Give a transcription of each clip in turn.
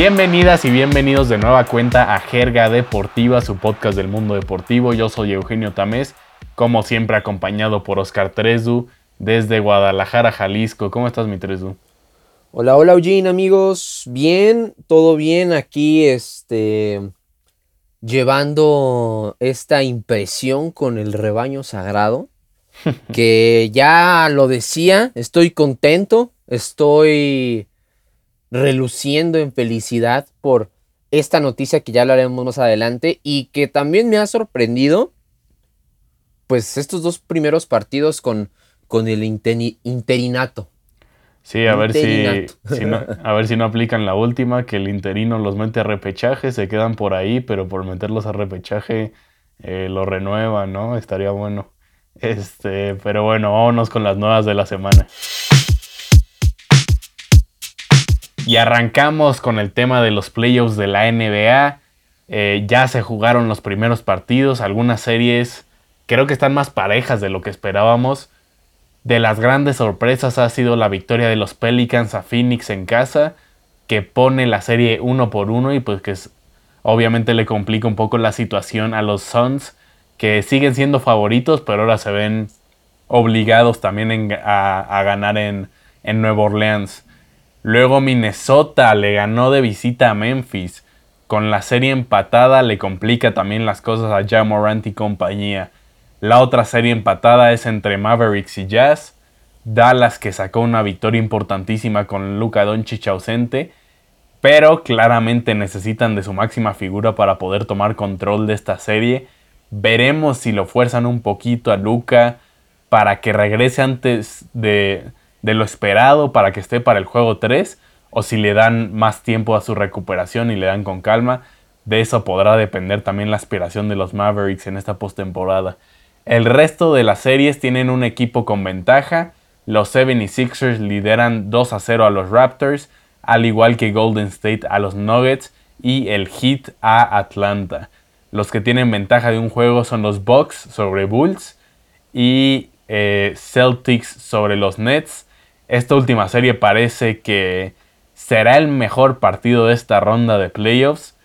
Bienvenidas y bienvenidos de nueva cuenta a Jerga Deportiva, su podcast del mundo deportivo. Yo soy Eugenio Tamés, como siempre acompañado por Oscar Trezu desde Guadalajara, Jalisco. ¿Cómo estás, mi Trezu? Hola, hola, Eugene, amigos. Bien, todo bien aquí, este, llevando esta impresión con el rebaño sagrado, que ya lo decía, estoy contento, estoy reluciendo en felicidad por esta noticia que ya hablaremos más adelante y que también me ha sorprendido, pues estos dos primeros partidos con, con el interinato. Sí, a ver si, no, a ver si no aplican la última, que el interino los mete a repechaje, se quedan por ahí, pero por meterlos a repechaje eh, lo renueva, ¿no? Estaría bueno. Este, pero bueno, vámonos con las nuevas de la semana. Y arrancamos con el tema de los playoffs de la NBA. Eh, ya se jugaron los primeros partidos, algunas series creo que están más parejas de lo que esperábamos. De las grandes sorpresas ha sido la victoria de los Pelicans a Phoenix en casa, que pone la serie uno por uno y pues que obviamente le complica un poco la situación a los Suns, que siguen siendo favoritos, pero ahora se ven obligados también a, ganar en, en Nueva Orleans. Luego Minnesota le ganó de visita a Memphis. Con la serie empatada le complica también las cosas a Jamorant y compañía. La otra serie empatada es entre Mavericks y Jazz. Dallas que sacó una victoria importantísima con Luka Doncic ausente, pero claramente necesitan de su máxima figura para poder tomar control de esta serie. Veremos si lo fuerzan un poquito a Luka para que regrese antes de, de lo esperado para que esté para el juego 3 o si le dan más tiempo a su recuperación y le dan con calma. De eso podrá depender también la aspiración de los Mavericks en esta postemporada. El resto de las series tienen un equipo con ventaja. Los 76ers lideran 2 a 0 a los Raptors, al igual que Golden State a los Nuggets y el Heat a Atlanta. Los que tienen ventaja de un juego son los Bucks sobre Bulls y eh, Celtics sobre los Nets. Esta última serie parece que será el mejor partido de esta ronda de playoffs,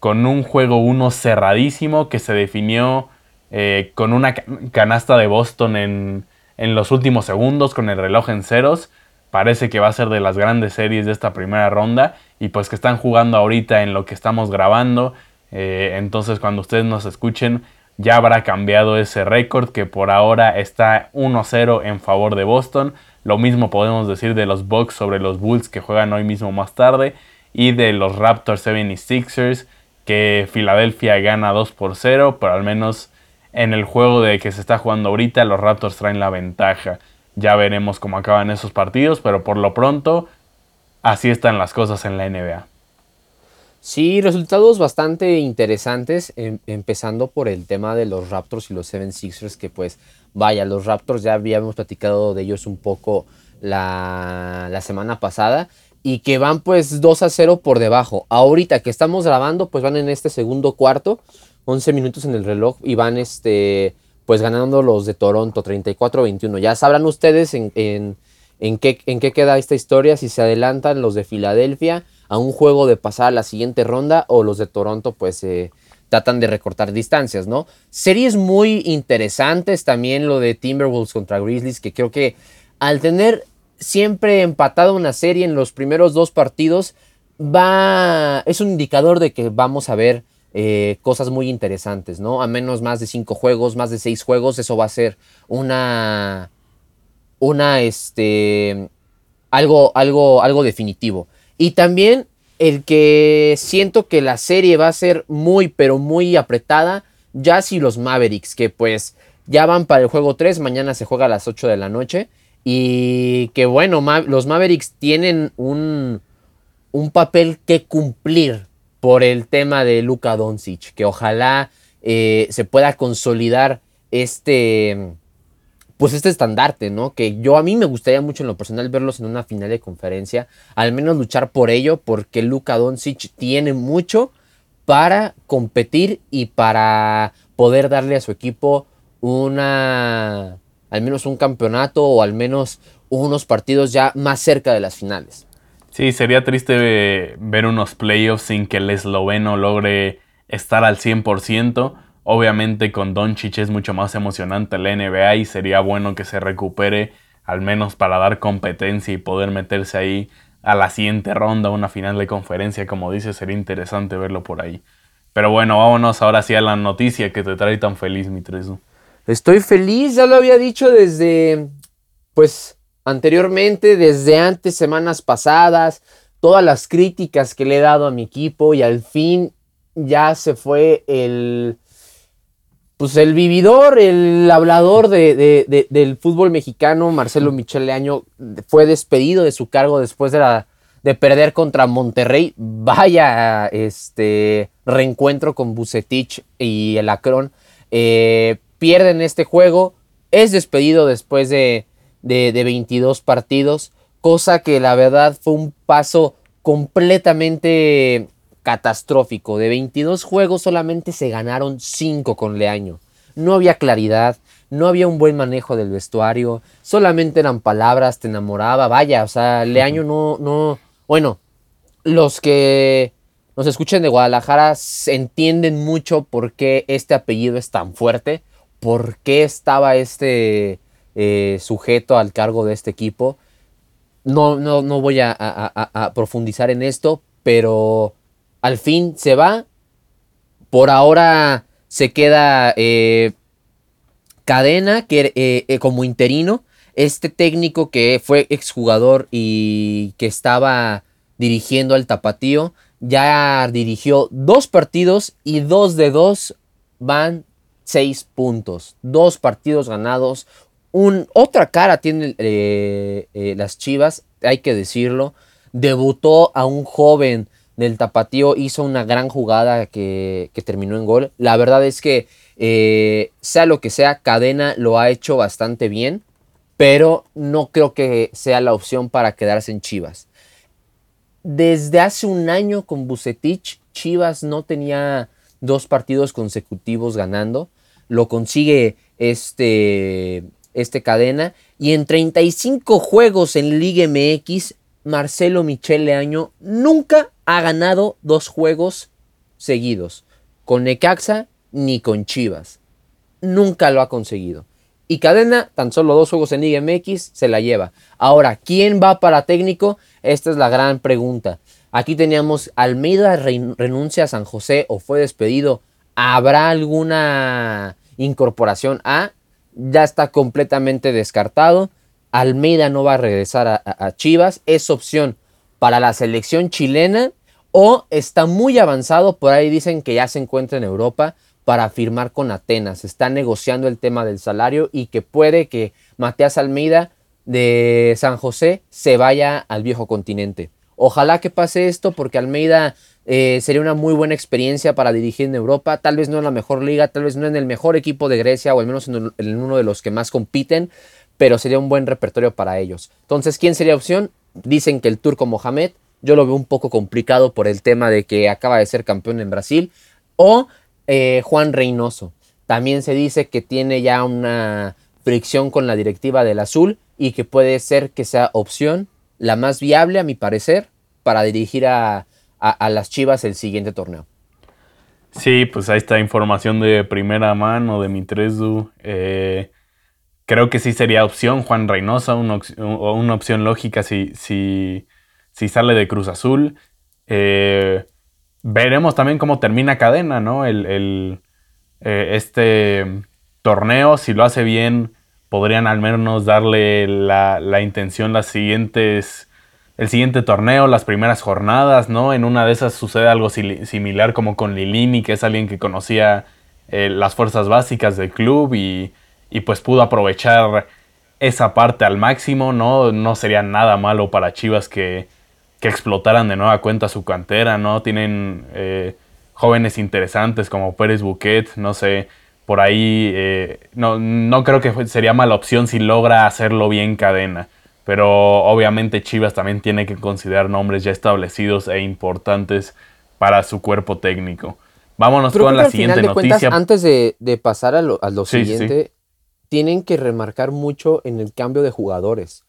con un juego 1 cerradísimo que se definió eh, con una canasta de Boston en, en los últimos segundos, con el reloj en ceros. Parece que va a ser de las grandes series de esta primera ronda y pues que están jugando ahorita en lo que estamos grabando. Eh, entonces cuando ustedes nos escuchen ya habrá cambiado ese récord que por ahora está 1-0 en favor de Boston. Lo mismo podemos decir de los Bucks sobre los Bulls que juegan hoy mismo más tarde. Y de los Raptors 76ers que Filadelfia gana 2 por 0. Pero al menos en el juego de que se está jugando ahorita los Raptors traen la ventaja. Ya veremos cómo acaban esos partidos. Pero por lo pronto así están las cosas en la NBA. Sí, resultados bastante interesantes, em, empezando por el tema de los Raptors y los Seven Sixers, que pues vaya, los Raptors ya habíamos platicado de ellos un poco la, la, semana pasada y que van pues 2 a 0 por debajo. Ahorita que estamos grabando, pues van en este segundo cuarto, 11 minutos en el reloj y van este pues ganando los de Toronto 34-21. Ya sabrán ustedes en, en, en, qué, en qué queda esta historia, si se adelantan los de Filadelfia a un juego de pasar a la siguiente ronda o los de Toronto pues eh, tratan de recortar distancias, ¿no? Series muy interesantes también lo de Timberwolves contra Grizzlies, que creo que al tener siempre empatado una serie en los primeros dos partidos, va, es un indicador de que vamos a ver eh, cosas muy interesantes, ¿no? A menos más de cinco juegos, más de seis juegos, eso va a ser una, una, este, algo, algo, algo definitivo. Y también el que siento que la serie va a ser muy, pero muy apretada, ya si los Mavericks, que pues ya van para el juego 3, mañana se juega a las 8 de la noche. Y que bueno, los Mavericks tienen un, un papel que cumplir por el tema de Luka Doncic, que ojalá eh, se pueda consolidar este pues este estandarte, ¿no? Que yo a mí me gustaría mucho en lo personal verlos en una final de conferencia, al menos luchar por ello, porque Luka Doncic tiene mucho para competir y para poder darle a su equipo una, al menos un campeonato o al menos unos partidos ya más cerca de las finales. Sí, sería triste ver unos playoffs sin que el esloveno logre estar al 100%. Obviamente con Doncic es mucho más emocionante la NBA y sería bueno que se recupere al menos para dar competencia y poder meterse ahí a la siguiente ronda, una final de conferencia, como dice, sería interesante verlo por ahí. Pero bueno, vámonos ahora sí a la noticia que te trae tan feliz, mi Tresu. Estoy feliz, ya lo había dicho desde, pues, anteriormente, desde antes, semanas pasadas, todas las críticas que le he dado a mi equipo y al fin ya se fue el, pues el vividor, el hablador de, del fútbol mexicano, Marcelo Michele Año, fue despedido de su cargo después de, la, de perder contra Monterrey. Vaya este reencuentro con Bucetich y el Acron. Eh, pierden este juego, es despedido después de, de, de 22 partidos, cosa que la verdad fue un paso completamente catastrófico. De 22 juegos solamente se ganaron 5 con Leaño. No había claridad, no había un buen manejo del vestuario, solamente eran palabras, te enamoraba, vaya, o sea, Leaño no, no, bueno, los que nos escuchen de Guadalajara entienden mucho por qué este apellido es tan fuerte, por qué estaba este eh, sujeto al cargo de este equipo. No, no, no voy a profundizar en esto, pero al fin se va. Por ahora se queda eh, Cadena que, eh, eh, como interino. Este técnico que fue exjugador y que estaba dirigiendo al Tapatío, ya dirigió dos partidos y dos de dos van seis puntos. Dos partidos ganados. Un, otra cara tienen las Chivas, hay que decirlo. Debutó a un joven del Tapatío hizo una gran jugada que, terminó en gol. La verdad es que, eh, sea lo que sea, Cadena lo ha hecho bastante bien, pero no creo que sea la opción para quedarse en Chivas. Desde hace un año con Bucetich, Chivas no tenía dos partidos consecutivos ganando. Lo consigue este, este cadena. Y en 35 juegos en Liga MX, Marcelo Michele Año nunca ha ganado dos juegos seguidos, con Necaxa ni con Chivas. Nunca lo ha conseguido. Y Cadena, tan solo dos juegos en Liga MX, se la lleva. Ahora, ¿quién va para técnico? Esta es la gran pregunta. Aquí teníamos Almeida renuncia a San José o fue despedido. ¿Habrá alguna incorporación? A, ya está completamente descartado. Almeida no va a regresar a Chivas. Es opción para la selección chilena o está muy avanzado, por ahí dicen que ya se encuentra en Europa para firmar con Atenas. Está negociando el tema del salario y que puede que Matías Almeida de San José se vaya al viejo continente. Ojalá que pase esto porque Almeida eh, sería una muy buena experiencia para dirigir en Europa. Tal vez no en la mejor liga, tal vez no en el mejor equipo de Grecia o al menos en, en uno de los que más compiten, pero sería un buen repertorio para ellos. Entonces, ¿quién sería opción? Dicen que el turco Mohamed, yo lo veo un poco complicado por el tema de que acaba de ser campeón en Brasil. O eh, Juan Reynoso. También se dice que tiene ya una fricción con la directiva del Azul y que puede ser que sea opción la más viable, a mi parecer, para dirigir a, las Chivas el siguiente torneo. Sí, pues ahí está información de primera mano de mi creo que sí sería opción Juan Reynosa, una, una opción lógica si, si, si, sale de Cruz Azul. Eh, veremos también cómo termina cadena, ¿no? El, eh, este torneo, si lo hace bien, podrían al menos darle la, intención las siguientes, el siguiente torneo, las primeras jornadas, ¿no? En una de esas sucede algo similar como con Lilini, que es alguien que conocía eh, las fuerzas básicas del club y y pues pudo aprovechar esa parte al máximo, ¿no? No sería nada malo para Chivas que, explotaran de nueva cuenta su cantera, ¿no? Tienen eh, jóvenes interesantes como Pérez Buquet, no sé, por ahí eh, no, no creo que sería mala opción si logra hacerlo bien cadena. Pero obviamente Chivas también tiene que considerar nombres ya establecidos e importantes para su cuerpo técnico. Vámonos con la siguiente noticia. antes de, pasar a lo, siguiente, tienen que remarcar mucho en el cambio de jugadores.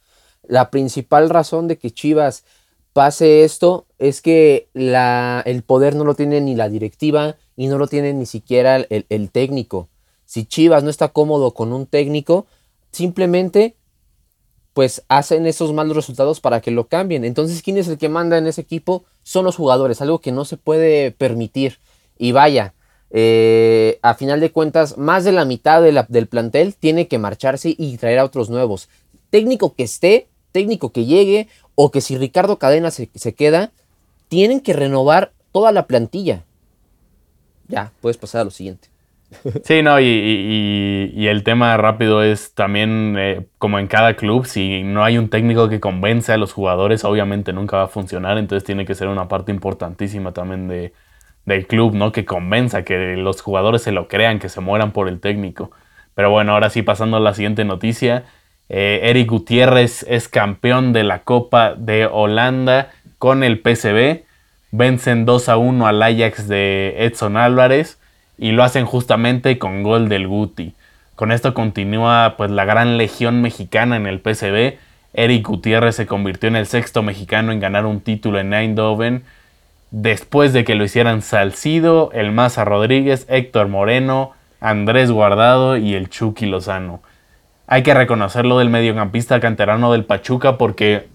La principal razón de que Chivas pase esto es que el poder no lo tiene ni la directiva y no lo tiene ni siquiera el, técnico. Si Chivas no está cómodo con un técnico, simplemente pues hacen esos malos resultados para que lo cambien. Entonces, ¿quién es el que manda en ese equipo? Son los jugadores, algo que no se puede permitir. Y vaya, eh, a final de cuentas, más de la mitad del plantel tiene que marcharse y traer a otros nuevos. Técnico que esté, técnico que llegue, o que si Ricardo Cadena se, queda, tienen que renovar toda la plantilla. Ya, puedes pasar a lo siguiente. Sí, no, y, el tema rápido es también eh, como en cada club, si no hay un técnico que convence a los jugadores, obviamente nunca va a funcionar, entonces tiene que ser una parte importantísima también de, del club, ¿no? Que convenza, que los jugadores se lo crean, que se mueran por el técnico. Pero bueno, ahora sí, pasando a la siguiente noticia, eh, Eric Gutiérrez es campeón de la Copa de Holanda con el PSV. Vencen 2 a 1 al Ajax de Edson Álvarez y lo hacen justamente con gol del Guti. Con esto continúa pues la gran legión mexicana en el PSV. Eric Gutiérrez se convirtió en el sexto mexicano en ganar un título en Eindhoven después de que lo hicieran Salcido, el Maza Rodríguez, Héctor Moreno, Andrés Guardado y el Chucky Lozano. Hay que reconocerlo del mediocampista canterano del Pachuca porque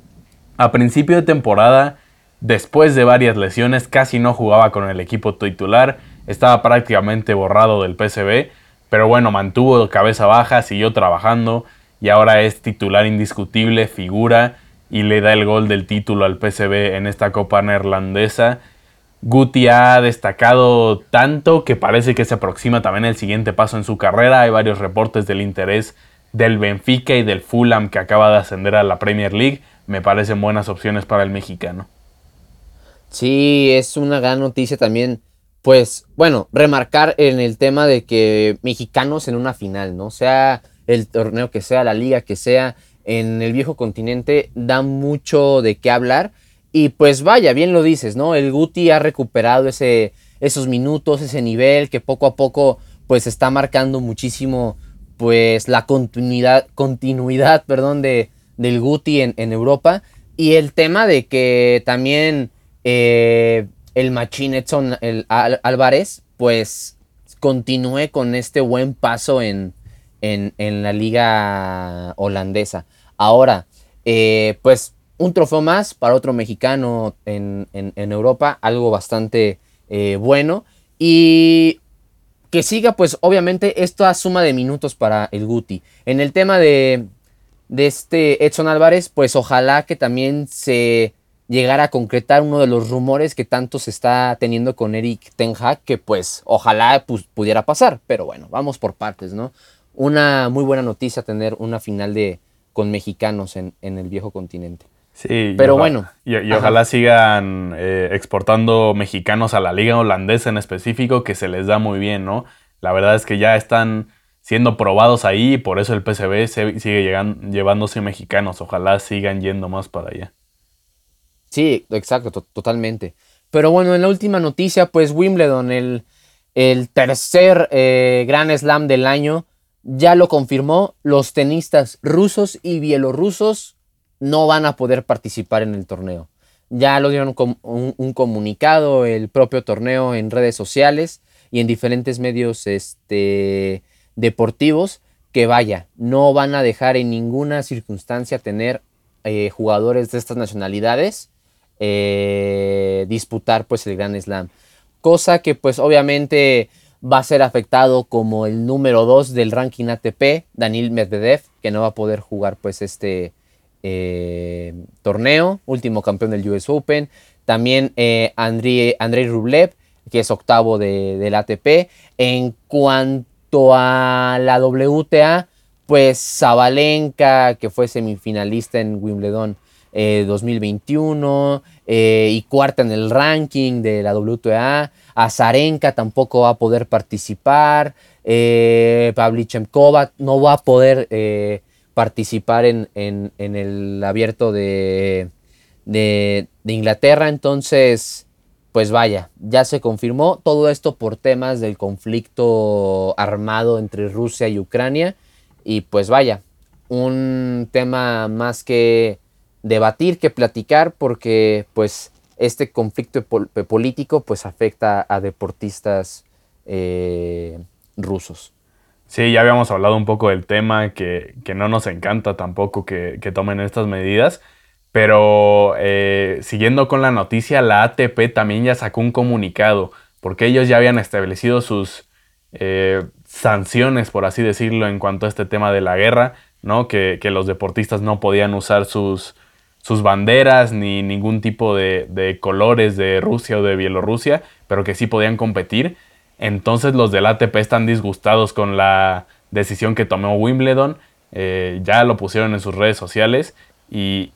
a principio de temporada, después de varias lesiones, casi no jugaba con el equipo titular, estaba prácticamente borrado del PSV, pero bueno, mantuvo cabeza baja, siguió trabajando y ahora es titular indiscutible, figura y le da el gol del título al PSV en esta Copa Neerlandesa. Guti ha destacado tanto que parece que se aproxima también el siguiente paso en su carrera. Hay varios reportes del interés del Benfica y del Fulham que acaba de ascender a la Premier League, me parecen buenas opciones para el mexicano. Sí, es una gran noticia también. Pues bueno, remarcar en el tema de que mexicanos en una final, ¿no? Sea el torneo que sea, la liga que sea, en el viejo continente da mucho de qué hablar. Y pues vaya, bien lo dices, ¿no? El Guti ha recuperado ese, esos minutos, ese nivel que poco a poco pues está marcando muchísimo pues la continuidad, continuidad perdón, de, del Guti en, Europa y el tema de que también eh, el Machín Edson el Álvarez pues continúe con este buen paso en, en, la liga holandesa. Ahora, eh, pues un trofeo más para otro mexicano en, Europa, algo bastante eh, bueno. Y que siga, pues obviamente, esta suma de minutos para el Guti. En el tema de, de este Edson Álvarez, pues ojalá que también se llegara a concretar uno de los rumores que tanto se está teniendo con Eric Ten Hag, que pues ojalá pudiera pasar. Pero bueno, vamos por partes, ¿no? Una muy buena noticia tener una final de, con mexicanos en, en el viejo continente. Sí, pero bueno. Y, ojalá sigan eh, exportando mexicanos a la liga holandesa en específico, que se les da muy bien, ¿no? La verdad es que ya están siendo probados ahí y por eso el PCB sigue llegando, llevándose mexicanos. Ojalá sigan yendo más para allá. Sí, exacto, totalmente. Pero bueno, en la última noticia, pues Wimbledon, el, el tercer eh, Gran Slam del año, ya lo confirmó. Los tenistas rusos y bielorrusos no van a poder participar en el torneo. Ya lo dieron un, un, comunicado, el propio torneo en redes sociales y en diferentes medios este, deportivos, que vaya, no van a dejar en ninguna circunstancia tener eh, jugadores de estas nacionalidades eh, disputar pues el Grand Slam. Cosa que pues obviamente va a ser afectado como el número 2 del ranking ATP, Daniel Medvedev, que no va a poder jugar pues este, eh, torneo, último campeón del US Open. También eh, Andrei, Rublev, que es octavo de, del ATP. En cuanto a la WTA, pues Zabalenka, que fue semifinalista en Wimbledon 2021 eh, y cuarta en el ranking de la WTA. Azarenka tampoco va a poder participar. Eh, no va a poder participar en, el abierto de, de, Inglaterra. Entonces, pues vaya, ya se confirmó todo esto por temas del conflicto armado entre Rusia y Ucrania. Y pues vaya, un tema más que debatir, que platicar, porque pues este conflicto político pues afecta a deportistas eh, rusos. Sí, ya habíamos hablado un poco del tema, que, no nos encanta tampoco que, tomen estas medidas, pero eh, siguiendo con la noticia, la ATP también ya sacó un comunicado, porque ellos ya habían establecido sus eh, sanciones, por así decirlo, en cuanto a este tema de la guerra, ¿no? Que, los deportistas no podían usar sus, sus banderas ni ningún tipo de, de colores de Rusia o de Bielorrusia, pero que sí podían competir. Entonces los del ATP están disgustados con la decisión que tomó Wimbledon. Eh, ya lo pusieron en sus redes sociales y,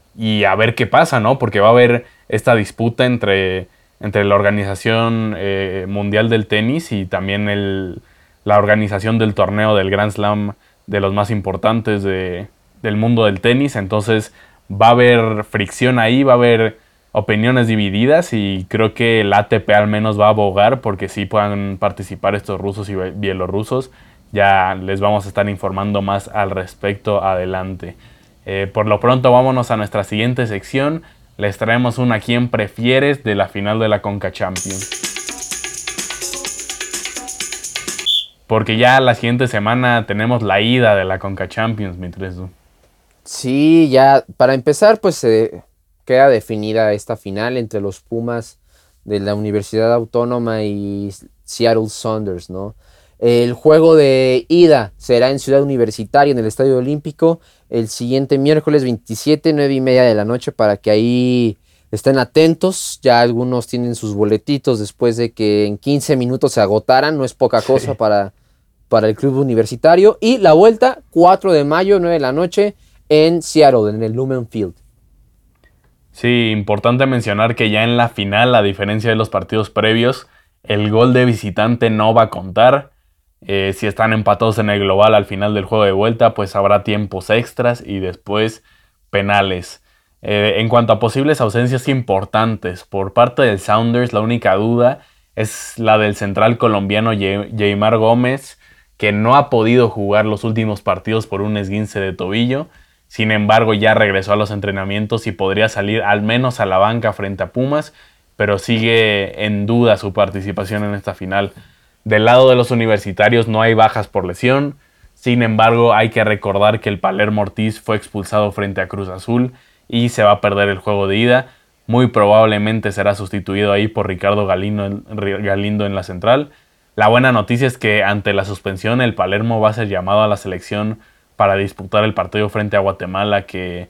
a ver qué pasa, ¿no? Porque va a haber esta disputa entre, entre la Organización eh, Mundial del Tenis y también la organización del torneo del Grand Slam de los más importantes del mundo del tenis. Entonces va a haber fricción ahí, va a haber opiniones divididas y creo que el ATP al menos va a abogar porque sí puedan participar estos rusos y bielorrusos. Ya les vamos a estar informando más al respecto adelante. Eh, por lo pronto vámonos a nuestra siguiente sección. Les traemos una quién prefieres de la final de la Conca Champions. Porque ya la siguiente semana tenemos la ida de la Conca Champions, mi Sí, ya para empezar pues eh, queda definida esta final entre los Pumas de la Universidad Autónoma y Seattle Saunders, ¿no? El juego de ida será en Ciudad Universitaria, en el Estadio Olímpico, el siguiente miércoles 27, 9 y media de la noche, para que ahí estén atentos. Ya algunos tienen sus boletitos después de que en 15 minutos se agotaran, no es poca cosa para, para el club universitario. Y la vuelta, 4 de mayo, 9 de la noche, en Seattle, en el Lumen Field. Sí, importante mencionar que ya en la final, a diferencia de los partidos previos, el gol de visitante no va a contar. Eh, si están empatados en el global al final del juego de vuelta, pues habrá tiempos extras y después penales. Eh, en cuanto a posibles ausencias importantes, por parte del Sounders, la única duda es la del central colombiano Jaymar Gómez, que no ha podido jugar los últimos partidos por un esguince de tobillo. Sin embargo, ya regresó a los entrenamientos y podría salir al menos a la banca frente a Pumas, pero sigue en duda su participación en esta final. Del lado de los universitarios no hay bajas por lesión, sin embargo hay que recordar que el Palermo Ortiz fue expulsado frente a Cruz Azul y se va a perder el juego de ida. Muy probablemente será sustituido ahí por Ricardo Galindo, Galindo en la central. La buena noticia es que ante la suspensión el Palermo va a ser llamado a la selección para disputar el partido frente a Guatemala, que,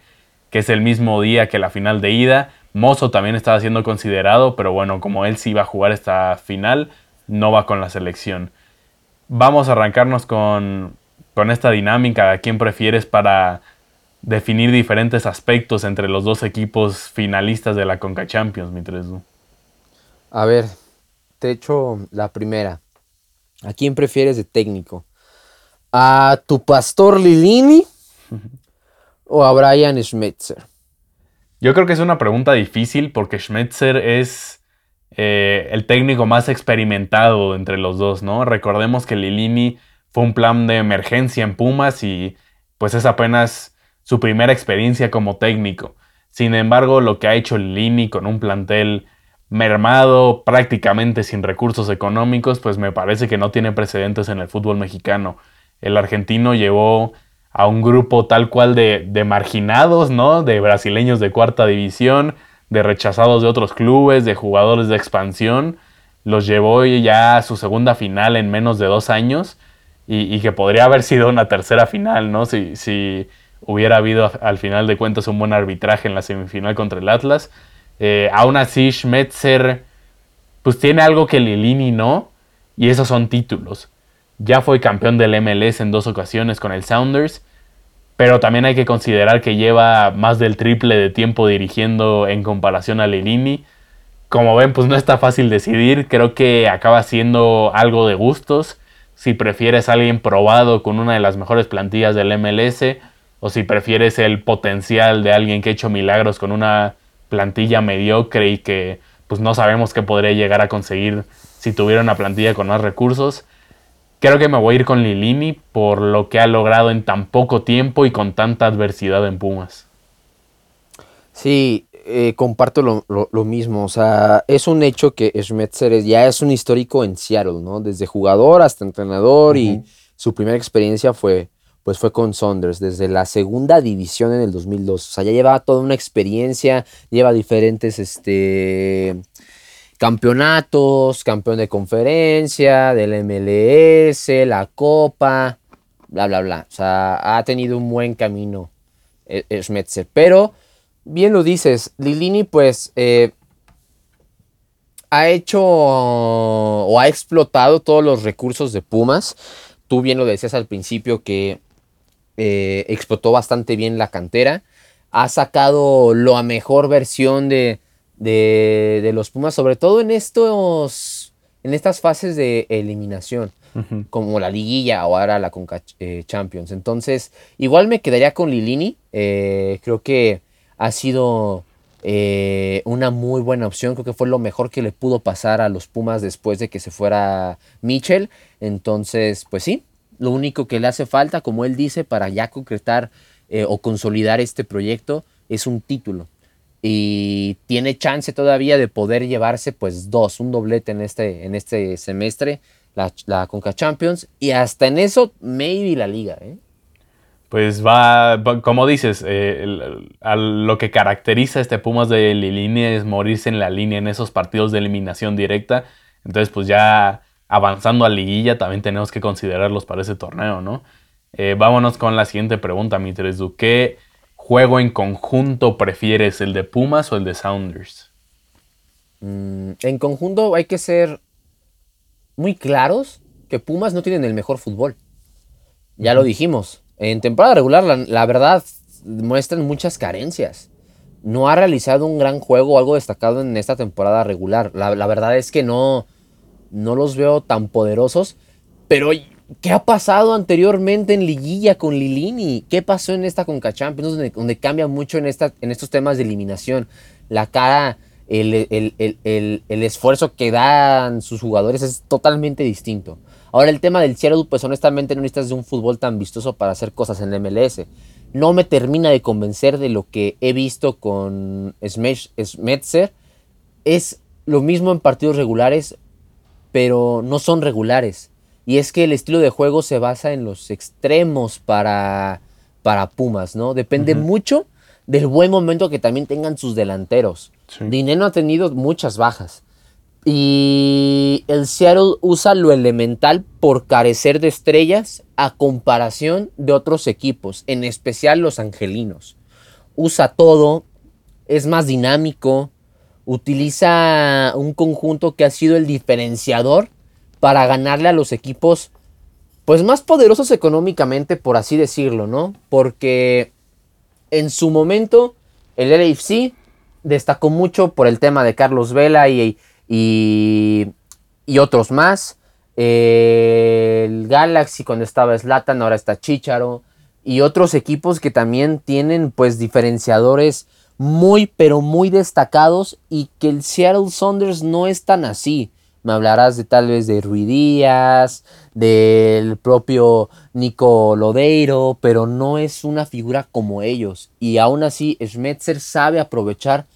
es el mismo día que la final de ida. Mozo también estaba siendo considerado, pero bueno, como él sí va a jugar esta final, no va con la selección. Vamos a arrancarnos con, con esta dinámica de a quién prefieres para definir diferentes aspectos entre los dos equipos finalistas de la Conca Champions, mi A ver, te echo la primera. ¿A quién prefieres de técnico? ¿A tu pastor Lilini o a Brian Schmetzer? Yo creo que es una pregunta difícil porque Schmetzer es eh, el técnico más experimentado entre los dos, ¿no? Recordemos que Lilini fue un plan de emergencia en Pumas y pues es apenas su primera experiencia como técnico. Sin embargo, lo que ha hecho Lilini con un plantel mermado, prácticamente sin recursos económicos, pues me parece que no tiene precedentes en el fútbol mexicano el argentino llevó a un grupo tal cual de, marginados, ¿no? De brasileños de cuarta división, de rechazados de otros clubes, de jugadores de expansión. Los llevó ya a su segunda final en menos de dos años y, que podría haber sido una tercera final, ¿no? Si, hubiera habido al final de cuentas un buen arbitraje en la semifinal contra el Atlas. Eh, aún así, Schmetzer, pues tiene algo que Lilini no, y esos son títulos. Ya fue campeón del MLS en dos ocasiones con el Sounders, pero también hay que considerar que lleva más del triple de tiempo dirigiendo en comparación a Lilini. Como ven, pues no está fácil decidir, creo que acaba siendo algo de gustos. Si prefieres alguien probado con una de las mejores plantillas del MLS, o si prefieres el potencial de alguien que ha hecho milagros con una plantilla mediocre y que pues no sabemos qué podría llegar a conseguir si tuviera una plantilla con más recursos. Creo que me voy a ir con Lilini por lo que ha logrado en tan poco tiempo y con tanta adversidad en Pumas. Sí, eh, comparto lo, mismo. O sea, es un hecho que Schmetzer ya es un histórico en Seattle, ¿no? Desde jugador hasta entrenador y su primera experiencia fue, pues fue con Saunders, desde la segunda división en el 2002. O sea, ya lleva toda una experiencia, lleva diferentes este, campeonatos, campeón de conferencia, del MLS, la Copa, bla, bla, bla. O sea, ha tenido un buen camino eh, Schmetzer. Pero bien lo dices, Lilini pues eh, ha hecho o ha explotado todos los recursos de Pumas. Tú bien lo decías al principio que eh, explotó bastante bien la cantera. Ha sacado la mejor versión de, de, los Pumas, sobre todo en, estos, en estas fases de eliminación. como la liguilla o ahora la Conca eh, Champions. Entonces, igual me quedaría con Lilini. creo que ha sido eh, una muy buena opción. Creo que fue lo mejor que le pudo pasar a los Pumas después de que se fuera Mitchell. Entonces, pues sí, lo único que le hace falta, como él dice, para ya concretar eh, o consolidar este proyecto es un título. Y tiene chance todavía de poder llevarse pues dos, un doblete en este, en este semestre, la, la Conca Champions. Y hasta en eso, maybe la liga. ¿eh? pues va, como dices, eh, lo que caracteriza a este Pumas de Lilini es morirse en la línea en esos partidos de eliminación directa. Entonces, pues ya avanzando a liguilla también tenemos que considerarlos para ese torneo, ¿no? Eh, vámonos con la siguiente pregunta, Mitresu. ¿Qué juego en conjunto prefieres, el de Pumas o el de Sounders? Mm, en conjunto hay que ser muy claros que Pumas no tienen el mejor fútbol. Ya lo dijimos en temporada regular, la, verdad, muestran muchas carencias. No ha realizado un gran juego o algo destacado en esta temporada regular. La, verdad es que no, no los veo tan poderosos. Pero, ¿qué ha pasado anteriormente en Liguilla con Lilini? ¿Qué pasó en esta Conca Champions? Donde, donde cambia mucho en, esta, en estos temas de eliminación. La cara, el, esfuerzo que dan sus jugadores es totalmente distinto. Ahora el tema del Seattle, pues honestamente no necesitas de un fútbol tan vistoso para hacer cosas en la MLS. No me termina de convencer de lo que he visto con Smetzer. Es lo mismo en partidos regulares, pero no son regulares. Y es que el estilo de juego se basa en los extremos para, para Pumas, ¿no? Depende mucho del buen momento que también tengan sus delanteros. Dinero ha tenido muchas bajas. Y el Seattle usa lo elemental por carecer de estrellas a comparación de otros equipos, en especial los angelinos. Usa todo, es más dinámico, utiliza un conjunto que ha sido el diferenciador para ganarle a los equipos pues más poderosos económicamente, por así decirlo, ¿no? Porque en su momento el LAFC destacó mucho por el tema de Carlos Vela y y, otros más. el Galaxy cuando estaba Slatan, ahora está Chicharo. Y otros equipos que también tienen pues diferenciadores muy pero muy destacados y que el Seattle Saunders no es tan así. Me hablarás de tal vez de Rui Díaz, del propio Nico Lodeiro, pero no es una figura como ellos. Y aún así, Schmetzer sabe aprovechar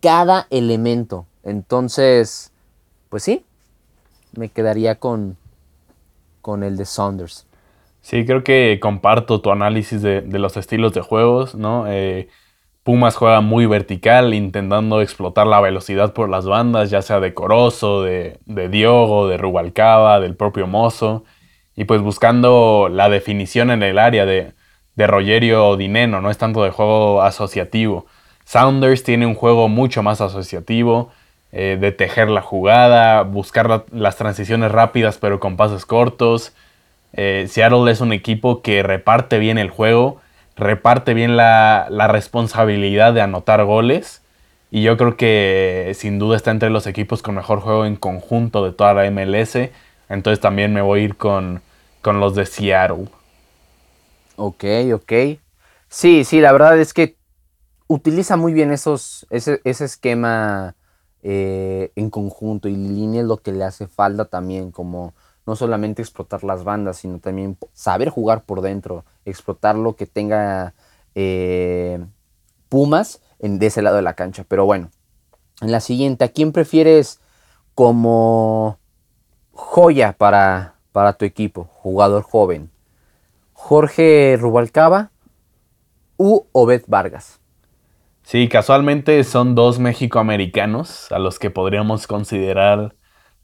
cada elemento. Entonces, pues sí, me quedaría con, con el de Saunders. Sí, creo que comparto tu análisis de, los estilos de juegos, ¿no? Eh, Pumas juega muy vertical, intentando explotar la velocidad por las bandas, ya sea de Corozo, de, Diogo, de Rubalcaba, del propio Mozo, y pues buscando la definición en el área de, de Rogerio Dineno, no es tanto de juego asociativo. Sounders tiene un juego mucho más asociativo, eh, de tejer la jugada, buscar las transiciones rápidas pero con pases cortos. Eh, Seattle es un equipo que reparte bien el juego, reparte bien la, responsabilidad de anotar goles. Y yo creo que sin duda está entre los equipos con mejor juego en conjunto de toda la MLS. Entonces también me voy a ir con, los de Seattle. Ok, ok. Sí, sí, la verdad es que utiliza muy bien esos, ese, ese esquema eh, en conjunto y Lini es lo que le hace falta también, como no solamente explotar las bandas, sino también saber jugar por dentro, explotar lo que tenga eh, Pumas en, de ese lado de la cancha. Pero bueno, en la siguiente, ¿a quién prefieres como joya para, para tu equipo, jugador joven? ¿Jorge Rubalcaba u Obed Vargas? Sí, casualmente son dos mexicoamericanos a los que podríamos considerar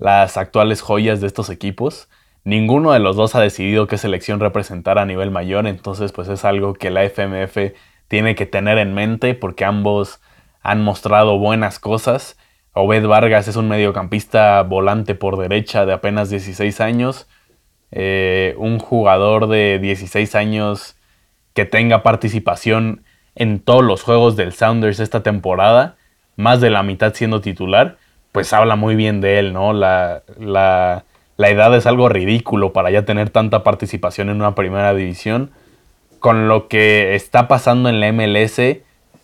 las actuales joyas de estos equipos. Ninguno de los dos ha decidido qué selección representar a nivel mayor, entonces pues es algo que la FMF tiene que tener en mente porque ambos han mostrado buenas cosas. Obed Vargas es un mediocampista volante por derecha de apenas 16 años. Eh, un jugador de 16 años que tenga participación en todos los juegos del Sounders esta temporada, más de la mitad siendo titular, pues habla muy bien de él, ¿no? La, la, edad es algo ridículo para ya tener tanta participación en una primera división. Con lo que está pasando en la MLS,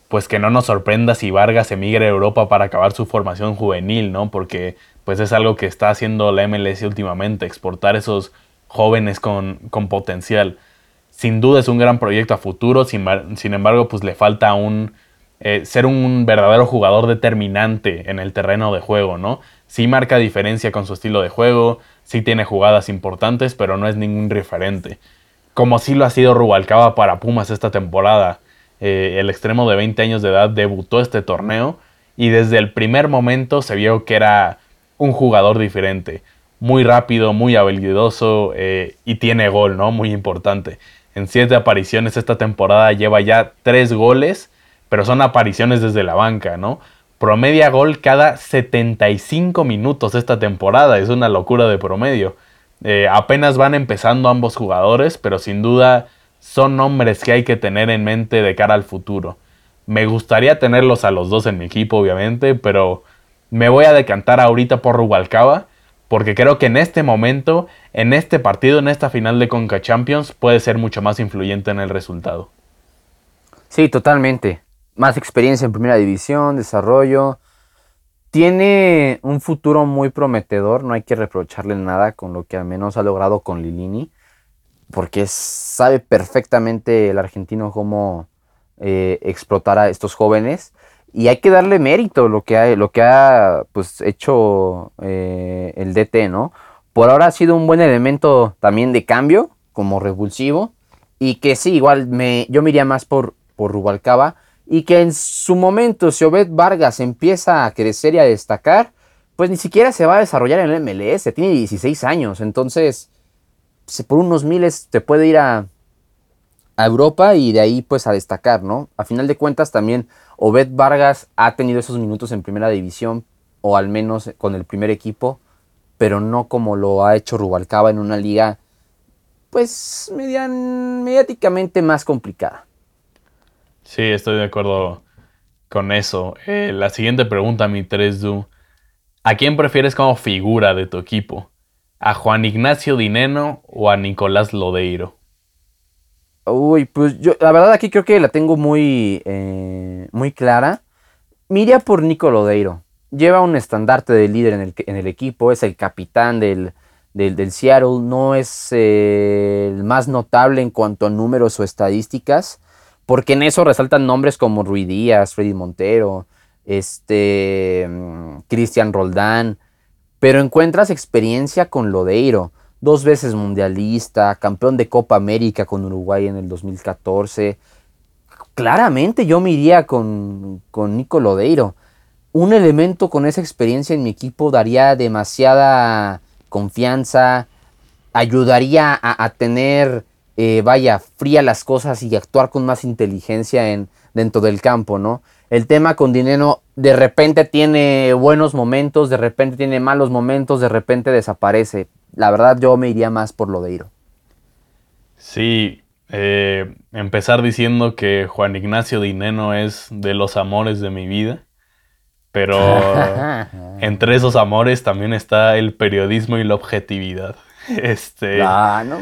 pues que no nos sorprenda si Vargas emigre a Europa para acabar su formación juvenil, ¿no? Porque pues es algo que está haciendo la MLS últimamente, exportar esos jóvenes con, con potencial sin duda es un gran proyecto a futuro, sin, embargo, pues le falta un, eh, ser un verdadero jugador determinante en el terreno de juego, ¿no? Sí marca diferencia con su estilo de juego, sí tiene jugadas importantes, pero no es ningún referente. Como sí lo ha sido Rubalcaba para Pumas esta temporada. Eh, el extremo de 20 años de edad debutó este torneo y desde el primer momento se vio que era un jugador diferente. Muy rápido, muy habilidoso eh, y tiene gol, ¿no? Muy importante en siete apariciones esta temporada lleva ya tres goles, pero son apariciones desde la banca, ¿no? Promedia gol cada 75 minutos esta temporada, es una locura de promedio. Eh, apenas van empezando ambos jugadores, pero sin duda son nombres que hay que tener en mente de cara al futuro. Me gustaría tenerlos a los dos en mi equipo, obviamente, pero me voy a decantar ahorita por Rubalcaba porque creo que en este momento, en este partido, en esta final de Conca Champions, puede ser mucho más influyente en el resultado. Sí, totalmente. Más experiencia en primera división, desarrollo. Tiene un futuro muy prometedor, no hay que reprocharle nada con lo que al menos ha logrado con Lilini, porque sabe perfectamente el argentino cómo eh, explotar a estos jóvenes y hay que darle mérito lo que ha, lo que ha pues, hecho eh, el DT, ¿no? Por ahora ha sido un buen elemento también de cambio, como revulsivo, y que sí, igual me, yo me iría más por, por Rubalcaba, y que en su momento, si Obed Vargas empieza a crecer y a destacar, pues ni siquiera se va a desarrollar en el MLS, tiene 16 años, entonces por unos miles te puede ir a, Europa y de ahí pues a destacar, ¿no? A final de cuentas también Obed Vargas ha tenido esos minutos en primera división o al menos con el primer equipo, pero no como lo ha hecho Rubalcaba en una liga pues mediáticamente más complicada. Sí, estoy de acuerdo con eso. Eh, la siguiente pregunta, mi 3Du. ¿A quién prefieres como figura de tu equipo? ¿A Juan Ignacio Dineno o a Nicolás Lodeiro? Uy, pues yo, la verdad aquí creo que la tengo muy, eh, muy clara. Miria por Nico Lodeiro. Lleva un estandarte de líder en el, en el equipo, es el capitán del, del, Seattle, no es eh, el más notable en cuanto a números o estadísticas, porque en eso resaltan nombres como Rui Díaz, Freddy Montero, este, Cristian Roldán, pero encuentras experiencia con Lodeiro dos veces mundialista, campeón de Copa América con Uruguay en el 2014. Claramente yo me iría con, con Nico Lodeiro. Un elemento con esa experiencia en mi equipo daría demasiada confianza, ayudaría a, tener, eh, vaya, fría las cosas y actuar con más inteligencia en, dentro del campo, ¿no? El tema con Dinero de repente tiene buenos momentos, de repente tiene malos momentos, de repente desaparece la verdad yo me iría más por Lodeiro. Sí, eh, empezar diciendo que Juan Ignacio Dineno es de los amores de mi vida, pero entre esos amores también está el periodismo y la objetividad. Este, ah, no,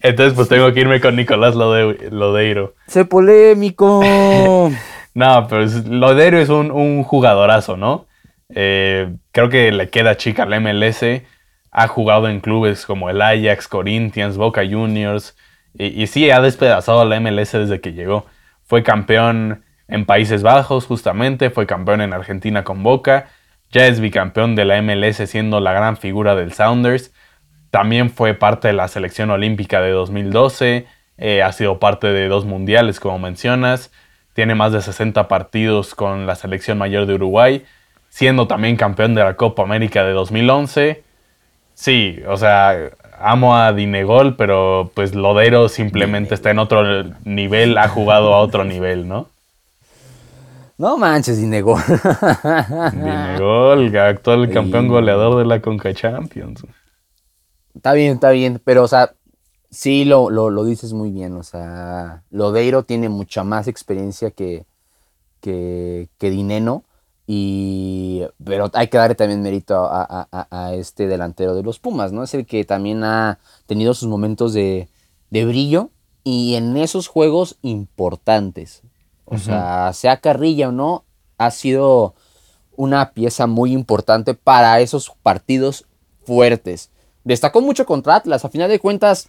entonces pues tengo que irme con Nicolás Lodeiro. ¡Se polémico! no, pero Lodeiro es un, jugadorazo, ¿no? Eh, creo que le queda chica al MLS ha jugado en clubes como el Ajax, Corinthians, Boca Juniors, y, sí, ha despedazado a la MLS desde que llegó. Fue campeón en Países Bajos justamente, fue campeón en Argentina con Boca, ya es bicampeón de la MLS siendo la gran figura del Sounders, también fue parte de la selección olímpica de 2012, eh, ha sido parte de dos mundiales como mencionas, tiene más de 60 partidos con la selección mayor de Uruguay, siendo también campeón de la Copa América de 2011. Sí, o sea, amo a Dinegol, pero pues Lodero simplemente está en otro nivel, ha jugado a otro nivel, ¿no? No manches, Dinegol. Dinegol, actual campeón goleador de la Conca Champions. Está bien, está bien, pero o sea, sí lo, lo, dices muy bien, o sea, Lodeiro tiene mucha más experiencia que, que, que Dineno, y, pero hay que darle también mérito a, a, este delantero de los Pumas, ¿no? Es el que también ha tenido sus momentos de, de brillo y en esos juegos importantes. O sea, sea carrilla o no, ha sido una pieza muy importante para esos partidos fuertes. Destacó mucho contra Atlas. A final de cuentas,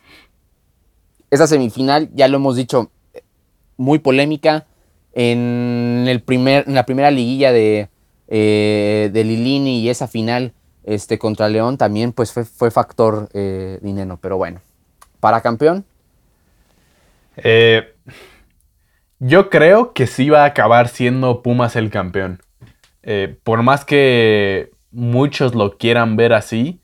esa semifinal, ya lo hemos dicho, muy polémica. En, el primer, la primera liguilla de, eh, de Lilini y esa final este, contra León también pues fue, factor eh, dinero. Pero bueno, para campeón. Eh, yo creo que sí va a acabar siendo Pumas el campeón. Por más que muchos lo quieran ver así,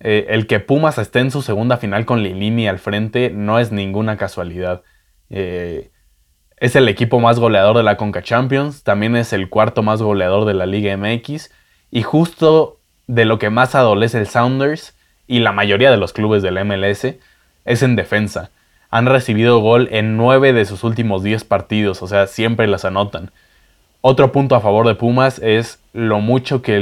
eh, el que Pumas esté en su segunda final con Lilini al frente no es ninguna casualidad. Eh, es el equipo más goleador de la Conca Champions, también es el cuarto más goleador de la Liga MX y justo de lo que más adolece el Sounders y la mayoría de los clubes del MLS es en defensa han recibido gol en 9 de sus últimos 10 partidos, o sea, siempre las anotan. Otro punto a favor de Pumas es lo mucho que,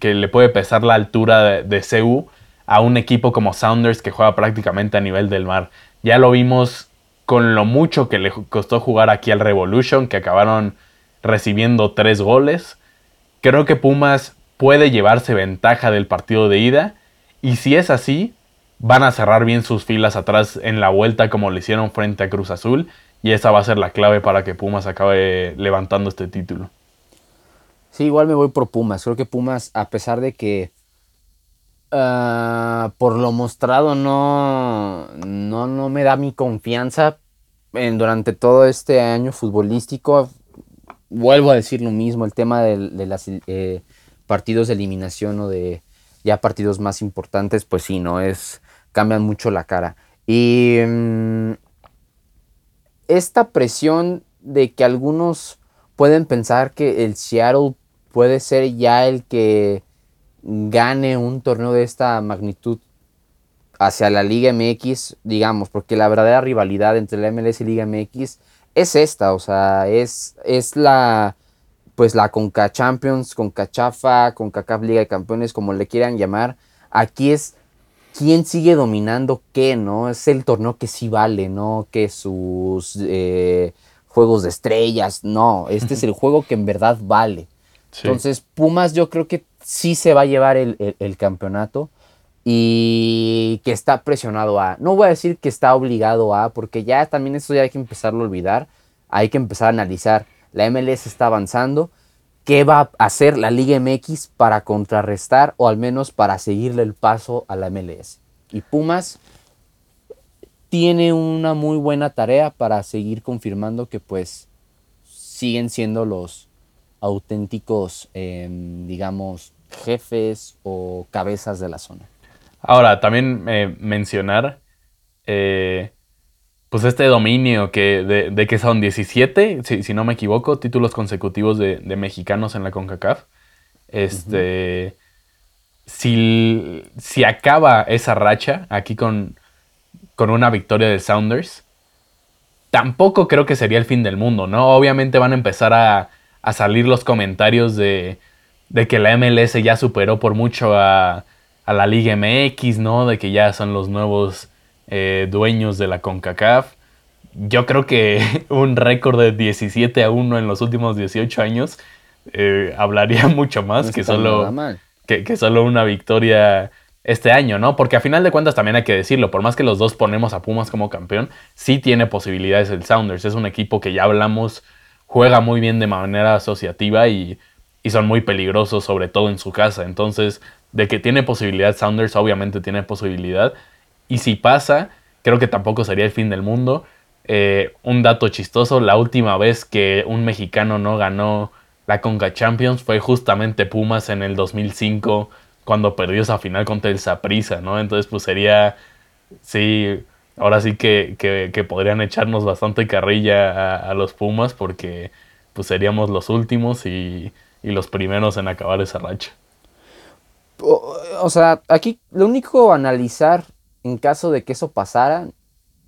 le puede pesar la altura de, de CU a un equipo como Sounders que juega prácticamente a nivel del mar. Ya lo vimos con lo mucho que le costó jugar aquí al Revolution, que acabaron recibiendo 3 goles. Creo que Pumas puede llevarse ventaja del partido de ida y si es así, van a cerrar bien sus filas atrás en la vuelta como lo hicieron frente a Cruz Azul y esa va a ser la clave para que Pumas acabe levantando este título. Sí, igual me voy por Pumas. Creo que Pumas, a pesar de que ah, por lo mostrado no, no, no, me da mi confianza en, durante todo este año futbolístico, vuelvo a decir lo mismo, el tema de, los eh, partidos de eliminación o de ya partidos más importantes, pues sí, no es cambian mucho la cara. Y mm, esta presión de que algunos pueden pensar que el Seattle puede ser ya el que gane un torneo de esta magnitud hacia la Liga MX, digamos, porque la verdadera rivalidad entre la MLS y Liga MX es esta, o sea, es, es la pues la Conca Champions, Conca Chafa, Conca Cap Liga de Campeones, como le quieran llamar. Aquí es quién sigue dominando qué, ¿no? Es el torneo que sí vale, ¿no? Que sus eh, juegos de estrellas, no, este es el juego que en verdad vale. Entonces, Pumas yo creo que sí se va a llevar el, campeonato y que está presionado a. No voy a decir que está obligado a, porque ya también eso ya hay que empezarlo a olvidar. Hay que empezar a analizar. La MLS está avanzando qué va a hacer la Liga MX para contrarrestar o al menos para seguirle el paso a la MLS. Y Pumas tiene una muy buena tarea para seguir confirmando que pues siguen siendo los auténticos, em, digamos, jefes o cabezas de la zona. Ahora, también eh, mencionar eh, pues este dominio que de, que son 17, si, no me equivoco, títulos consecutivos de, mexicanos en la CONCACAF. Este, si, si, acaba esa racha aquí con, con una victoria de Sounders, tampoco creo que sería el fin del mundo, ¿no? Obviamente van a empezar a, a salir los comentarios de, de, que la MLS ya superó por mucho a, a la Liga MX, ¿no? De que ya son los nuevos eh, dueños de la CONCACAF. Yo creo que un récord de 17 a 1 en los últimos 18 años eh, hablaría mucho más que, solo, que, solo una victoria este año, ¿no? Porque a final de cuentas también hay que decirlo, por más que los dos ponemos a Pumas como campeón, sí tiene posibilidades el Sounders. Es un equipo que ya hablamos juega muy bien de manera asociativa y, y son muy peligrosos, sobre todo en su casa. Entonces, de que tiene posibilidad Sounders, obviamente tiene posibilidad. Y si pasa, creo que tampoco sería el fin del mundo. Eh, un dato chistoso, la última vez que un mexicano no ganó la Conca Champions fue justamente Pumas en el 2005 cuando perdió esa final contra el Saprissa, ¿no? Entonces pues sería, sí, ahora sí que, que, podrían echarnos bastante carrilla a, los Pumas porque pues seríamos los últimos y, y los primeros en acabar esa racha. O, sea, aquí lo único a analizar en caso de que eso pasara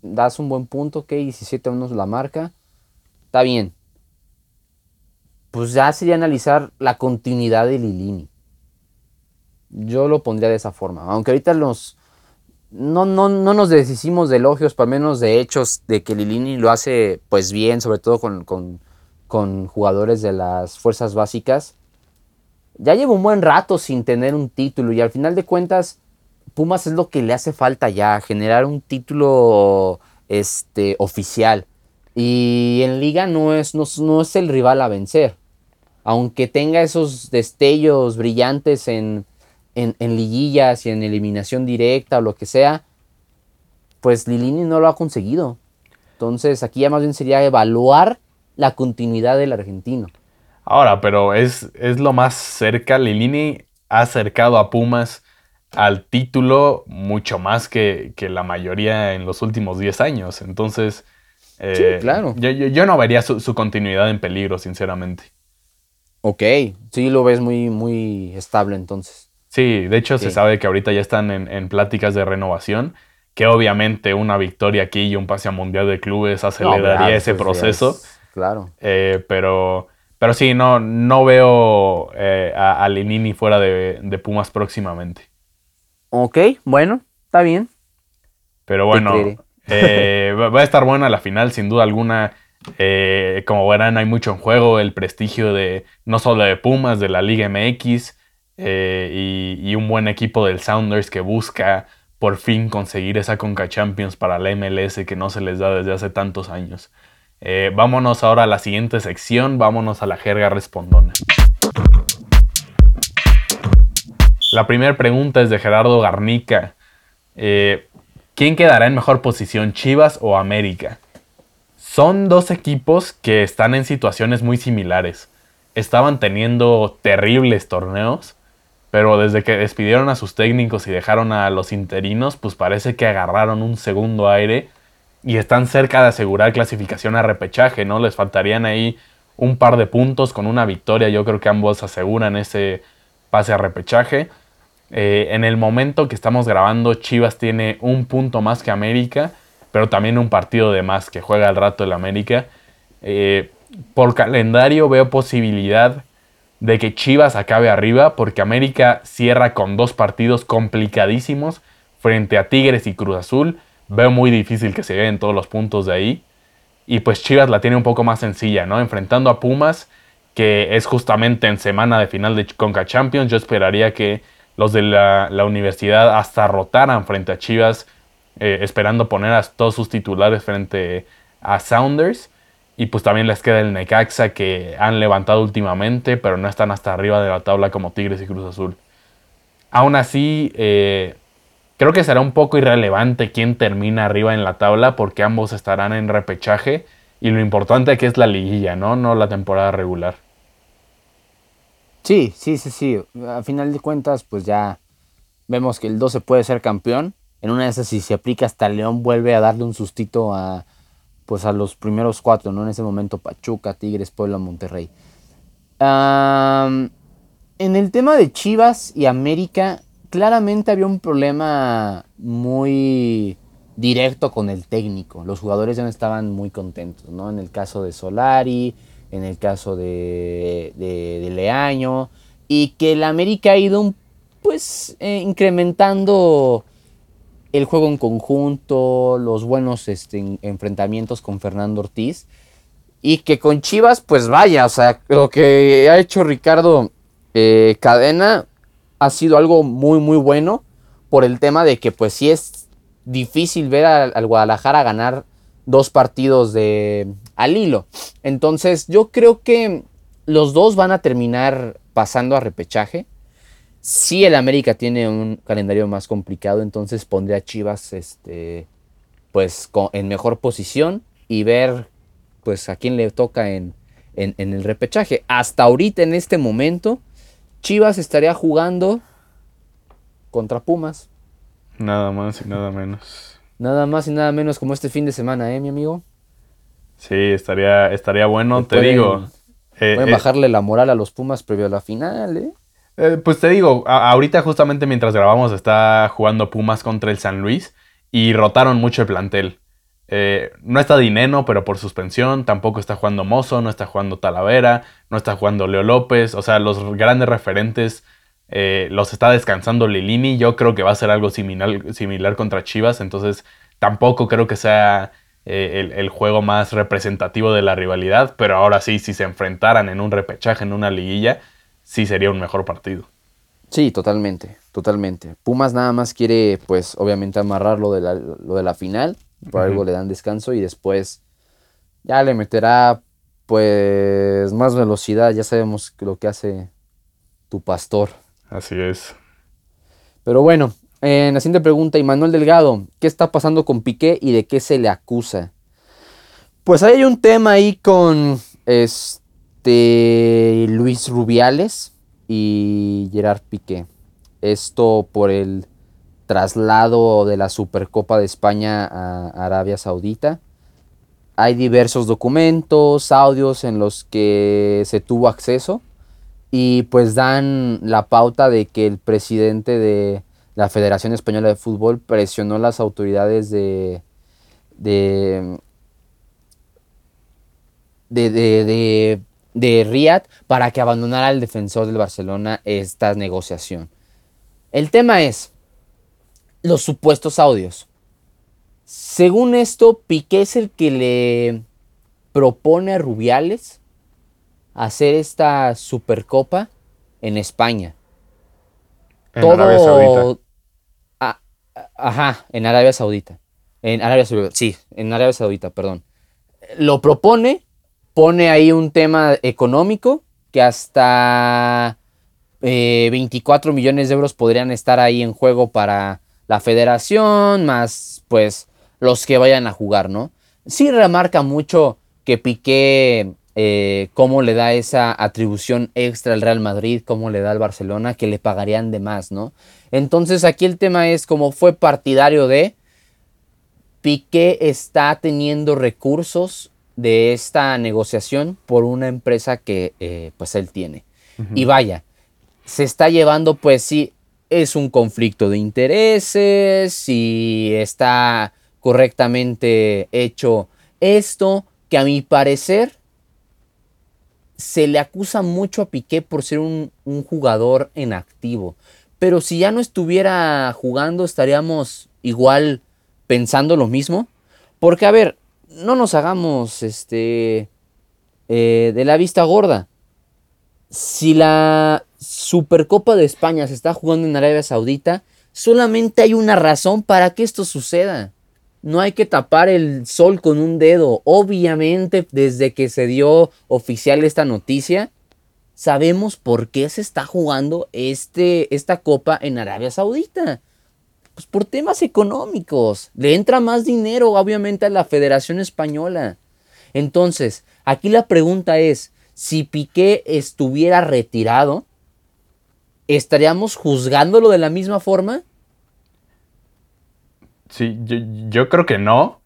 das un buen punto, ok, 17 menos la marca, está bien. Pues ya sería analizar la continuidad de Lilini. Yo lo pondría de esa forma. Aunque ahorita nos, no, no, no nos deshicimos de elogios, para menos de hechos de que Lilini lo hace pues bien, sobre todo con, con, con jugadores de las fuerzas básicas. Ya lleva un buen rato sin tener un título y al final de cuentas Pumas es lo que le hace falta ya, generar un título este, oficial. Y en liga no es, no, es el rival a vencer. Aunque tenga esos destellos brillantes en, en, liguillas y en eliminación directa o lo que sea, pues Lilini no lo ha conseguido. Entonces aquí ya más bien sería evaluar la continuidad del argentino. Ahora, pero es, es lo más cerca. Lilini ha acercado a Pumas al título mucho más que, la mayoría en los últimos 10 años. Entonces, eh, claro. yo, no vería su, continuidad en peligro, sinceramente. Ok, sí lo ves muy, muy estable entonces. Sí, de hecho se sabe que ahorita ya están en, pláticas de renovación, que obviamente una victoria aquí y un pase a Mundial de Clubes aceleraría ese proceso. Claro. Eh, pero, pero sí, no, no veo eh, a, a Lenini fuera de Pumas próximamente. Ok, bueno, está bien. Pero bueno, eh, va a estar buena la final, sin duda alguna. Eh, como verán, hay mucho en juego. El prestigio de no solo de Pumas, de la Liga MX eh, y, un buen equipo del Sounders que busca por fin conseguir esa Conca Champions para la MLS que no se les da desde hace tantos años. Vámonos ahora a la siguiente sección, vámonos a la jerga respondona. La primera pregunta es de Gerardo Garnica. Eh, ¿Quién quedará en mejor posición, Chivas o América? Son dos equipos que están en situaciones muy similares. Estaban teniendo terribles torneos, pero desde que despidieron a sus técnicos y dejaron a los interinos, pues parece que agarraron un segundo aire y están cerca de asegurar clasificación a repechaje, ¿no? Les faltarían ahí un par de puntos con una victoria. Yo creo que ambos aseguran ese pase a repechaje. Eh, en el momento que estamos grabando, Chivas tiene un punto más que América, pero también un partido de más que juega al rato el América. Eh, por calendario veo posibilidad de que Chivas acabe arriba, porque América cierra con dos partidos complicadísimos frente a Tigres y Cruz Azul. Veo muy difícil que se lleven todos los puntos de ahí. Y pues Chivas la tiene un poco más sencilla, ¿no? Enfrentando a Pumas que es justamente en semana de final de Conca Champions. Yo esperaría que los de la, universidad hasta rotaran frente a Chivas, eh, esperando poner a todos sus titulares frente a Sounders. Y pues también les queda el Necaxa que han levantado últimamente, pero no están hasta arriba de la tabla como Tigres y Cruz Azul. Aún así, eh, creo que será un poco irrelevante quién termina arriba en la tabla porque ambos estarán en repechaje y lo importante que es la liguilla, ¿no? No la temporada regular. Sí, sí, sí, sí. A final de cuentas, pues ya vemos que el 12 puede ser campeón. En una de esas, si se aplica hasta León, vuelve a darle un sustito a, pues a los primeros cuatro, ¿no? En ese momento, Pachuca, Tigres, Puebla, Monterrey. en el tema de Chivas y América, claramente había un problema muy directo con el técnico. Los jugadores ya no estaban muy contentos, ¿no? En el caso de Solari, en el caso de, de, Leaño, y que el América ha ido pues eh, incrementando el juego en conjunto, los buenos este, enfrentamientos con Fernando Ortiz, y que con Chivas, pues vaya, o sea, lo que ha hecho Ricardo eh, Cadena ha sido algo muy, muy bueno por el tema de que pues sí es difícil ver al Guadalajara ganar dos partidos de al hilo. Entonces yo creo que los dos van a terminar pasando a repechaje. Si el América tiene un calendario más complicado, entonces pondría a Chivas este, pues, en mejor posición y ver pues, a quién le toca en, en, el repechaje. Hasta ahorita, en este momento, Chivas estaría jugando contra Pumas. Nada más y nada menos. Nada más y nada menos como este fin de semana, ¿eh, mi amigo? Sí, estaría, estaría bueno, te digo. Eh, pueden eh, bajarle la moral a los Pumas previo a la final, ¿eh? eh pues te digo, ahorita justamente mientras grabamos está jugando Pumas contra el San Luis y rotaron mucho el plantel. No está Dineno, pero por suspensión. Tampoco está jugando Mozo, no está jugando Talavera, no está jugando Leo López. O sea, los grandes referentes los está descansando Lilini. Yo creo que va a ser algo similar, similar contra Chivas. Entonces, tampoco creo que sea eh, el, juego más representativo de la rivalidad, pero ahora sí, si se enfrentaran en un repechaje, en una liguilla, sí sería un mejor partido. Sí, totalmente, totalmente. Pumas nada más quiere, pues, obviamente amarrar lo de la, lo de la final, por algo le dan descanso y después ya le meterá, pues, más velocidad, ya sabemos lo que hace tu pastor. Así es. Pero bueno, en la siguiente pregunta, Manuel Delgado, ¿qué está pasando con Piqué y de qué se le acusa? Pues hay un tema ahí con este Luis Rubiales y Gerard Piqué. Esto por el traslado de la Supercopa de España a Arabia Saudita. Hay diversos documentos, audios en los que se tuvo acceso y pues dan la pauta de que el presidente de la Federación Española de Fútbol presionó a las autoridades de, de, de, de, Riyadh para que abandonara al defensor del Barcelona esta negociación. El tema es los supuestos audios. Según esto, Piqué es el que le propone a Rubiales hacer esta Supercopa en España. Todo, Ajá, en Arabia Saudita. En Arabia Saudita, sí, en Arabia Saudita, perdón. Lo propone, pone ahí un tema económico que hasta 24 eh, millones de euros podrían estar ahí en juego para la federación, más pues los que vayan a jugar, ¿no? Sí remarca mucho que Piqué eh, cómo le da esa atribución extra al Real Madrid, cómo le da al Barcelona, que le pagarían de más, ¿no? Entonces aquí el tema es como fue partidario de Piqué está teniendo recursos de esta negociación por una empresa que eh, pues él tiene. Y vaya, se está llevando pues sí, es un conflicto de intereses, si está correctamente hecho esto, que a mi parecer se le acusa mucho a Piqué por ser un, jugador en activo. Pero si ya no estuviera jugando, estaríamos igual pensando lo mismo. Porque, a ver, no nos hagamos este, eh, de la vista gorda. Si la Supercopa de España se está jugando en Arabia Saudita, solamente hay una razón para que esto suceda. No hay que tapar el sol con un dedo. Obviamente, desde que se dio oficial esta noticia, sabemos por qué se está jugando este, esta copa en Arabia Saudita. Pues por temas económicos. Le entra más dinero, obviamente, a la Federación Española. Entonces, aquí la pregunta es, si Piqué estuviera retirado, ¿estaríamos juzgándolo de la misma forma? Sí, yo, creo que no.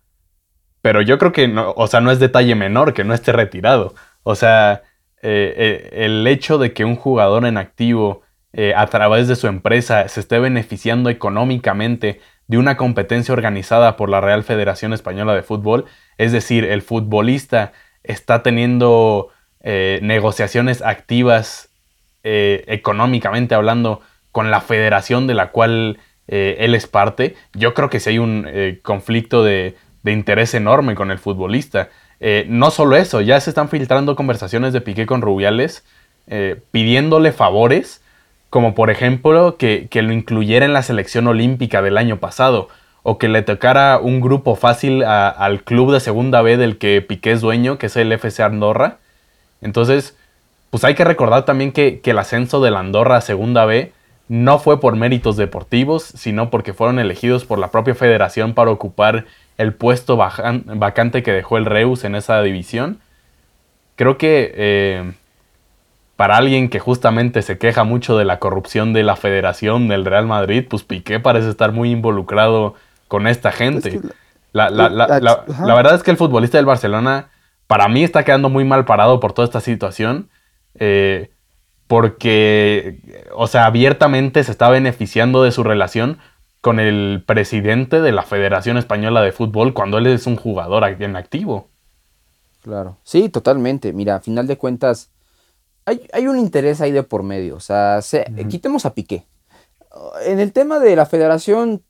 Pero yo creo que no, o sea, no es detalle menor que no esté retirado. O sea, eh, eh, el hecho de que un jugador en activo eh, a través de su empresa se esté beneficiando económicamente de una competencia organizada por la Real Federación Española de Fútbol, es decir, el futbolista está teniendo negociaciones activas económicamente hablando con la federación de la cual eh, él es parte, yo creo que sí hay un eh, conflicto de, interés enorme con el futbolista. Eh, no solo eso, ya se están filtrando conversaciones de Piqué con Rubiales pidiéndole favores, como por ejemplo que, lo incluyera en la selección olímpica del año pasado, o que le tocara un grupo fácil al club de segunda B del que Piqué es dueño, que es el FC Andorra. Entonces, pues hay que recordar también que, el ascenso de la Andorra a segunda B no fue por méritos deportivos, sino porque fueron elegidos por la propia federación para ocupar el puesto vacante que dejó el Reus en esa división. Creo que eh, para alguien que justamente se queja mucho de la corrupción de la federación del Real Madrid, pues Piqué parece estar muy involucrado con esta gente. la, verdad es que el futbolista del Barcelona, para mí, está quedando muy mal parado por toda esta situación. Eh, porque, o sea, abiertamente se está beneficiando de su relación con el presidente de la Federación Española de Fútbol cuando él es un jugador en activo. Claro, sí, totalmente. Mira, a final de cuentas, hay, un interés ahí de por medio. O sea, quitemos a Piqué. En el tema de la federación,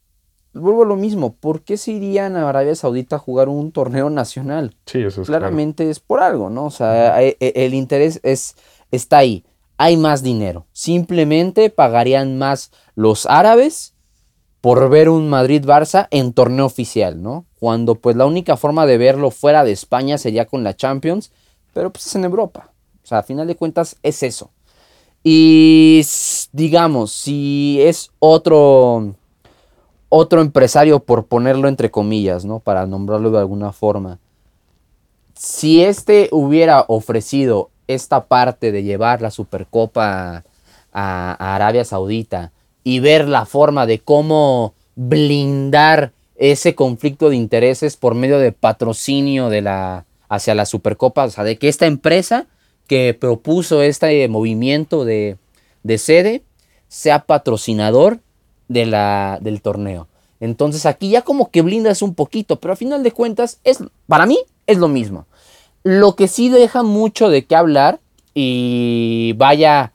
vuelvo a lo mismo. ¿Por qué se irían a Arabia Saudita a jugar un torneo nacional? Sí, eso es Claramente es por algo, ¿no? O sea, e, e, el interés es, está ahí. Hay más dinero. Simplemente pagarían más los árabes por ver un Madrid-Barça en torneo oficial, ¿no? Cuando pues la única forma de verlo fuera de España sería con la Champions, pero pues es en Europa. O sea, a final de cuentas es eso. Y digamos, si es otro otro empresario, por ponerlo entre comillas, ¿no? Para nombrarlo de alguna forma. Si este hubiera ofrecido esta parte de llevar la Supercopa a, Arabia Saudita y ver la forma de cómo blindar ese conflicto de intereses por medio de patrocinio de la, hacia la Supercopa, o sea, de que esta empresa que propuso este movimiento de, de sede sea patrocinador de la, del torneo. Entonces aquí ya como que blindas un poquito, pero a final de cuentas, es, para mí es lo mismo. Lo que sí deja mucho de qué hablar y vaya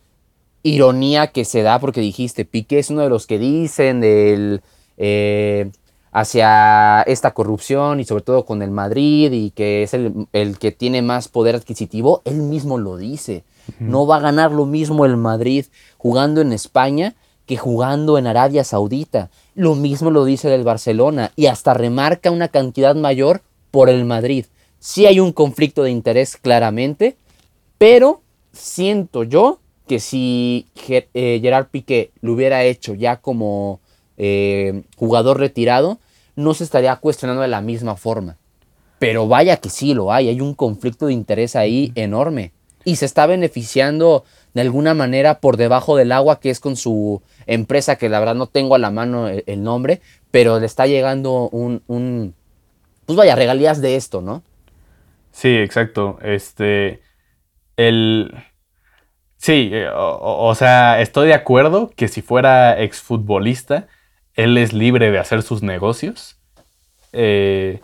ironía que se da porque dijiste, Piqué es uno de los que dicen del, eh, hacia esta corrupción y sobre todo con el Madrid y que es el, que tiene más poder adquisitivo, él mismo lo dice. No va a ganar lo mismo el Madrid jugando en España que jugando en Arabia Saudita. Lo mismo lo dice del Barcelona y hasta remarca una cantidad mayor por el Madrid. Sí hay un conflicto de interés claramente, pero siento yo que si eh, Gerard Piqué lo hubiera hecho ya como eh, jugador retirado, no se estaría cuestionando de la misma forma. Pero vaya que sí lo hay, hay un conflicto de interés ahí enorme. Y se está beneficiando de alguna manera por debajo del agua, que es con su empresa, que la verdad no tengo a la mano el, nombre, pero le está llegando un, un, pues vaya, regalías de esto, ¿no? Sí, exacto. Este, el... Sí, eh, o, sea, estoy de acuerdo que si fuera exfutbolista, él es libre de hacer sus negocios. Eh,